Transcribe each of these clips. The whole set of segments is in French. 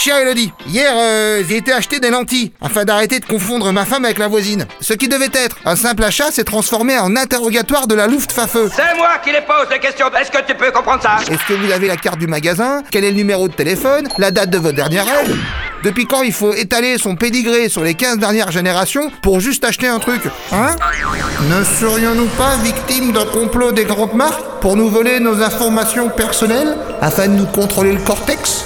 Chère Elodie, hier euh, j'ai été acheter des lentilles afin d'arrêter de confondre ma femme avec la voisine. Ce qui devait être un simple achat s'est transformé en interrogatoire de la Luftwaffe. C'est moi qui les pose les questions. Est-ce que tu peux comprendre ça? Est-ce que vous avez la carte du magasin? Quel est le numéro de téléphone? La date de votre dernière aide? Depuis quand il faut étaler son pédigré sur les 15 dernières générations pour juste acheter un truc? Hein? Ne serions-nous pas victimes d'un complot des grandes marques pour nous voler nos informations personnelles afin de nous contrôler le cortex?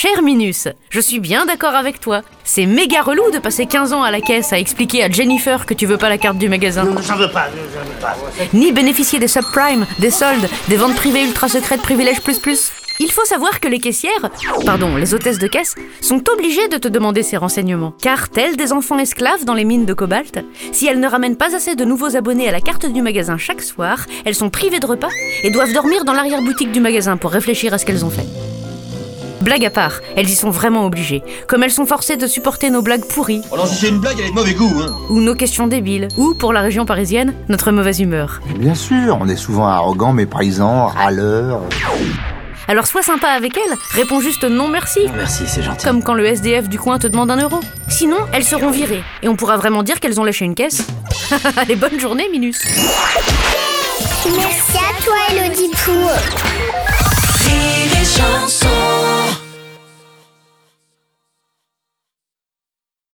Cher Minus, je suis bien d'accord avec toi. C'est méga relou de passer 15 ans à la caisse à expliquer à Jennifer que tu veux pas la carte du magasin. Non, j'en veux pas, j'en veux pas. Ni bénéficier des subprimes, des soldes, des ventes privées ultra secrètes privilèges plus plus. Il faut savoir que les caissières, pardon, les hôtesses de caisse, sont obligées de te demander ces renseignements. Car, telles des enfants esclaves dans les mines de cobalt, si elles ne ramènent pas assez de nouveaux abonnés à la carte du magasin chaque soir, elles sont privées de repas et doivent dormir dans l'arrière-boutique du magasin pour réfléchir à ce qu'elles ont fait. Blague à part, elles y sont vraiment obligées. Comme elles sont forcées de supporter nos blagues pourries, Oh non, si c'est une blague, elle est de mauvais goût, hein. ou nos questions débiles, ou, pour la région parisienne, notre mauvaise humeur. Bien sûr, on est souvent arrogant, méprisant, râleur. Alors sois sympa avec elles, réponds juste non merci. Merci, c'est gentil. Comme quand le SDF du coin te demande un euro. Sinon, elles seront virées. Et on pourra vraiment dire qu'elles ont lâché une caisse. Allez, bonne journée, Minus. Merci à toi, Élodie Pou.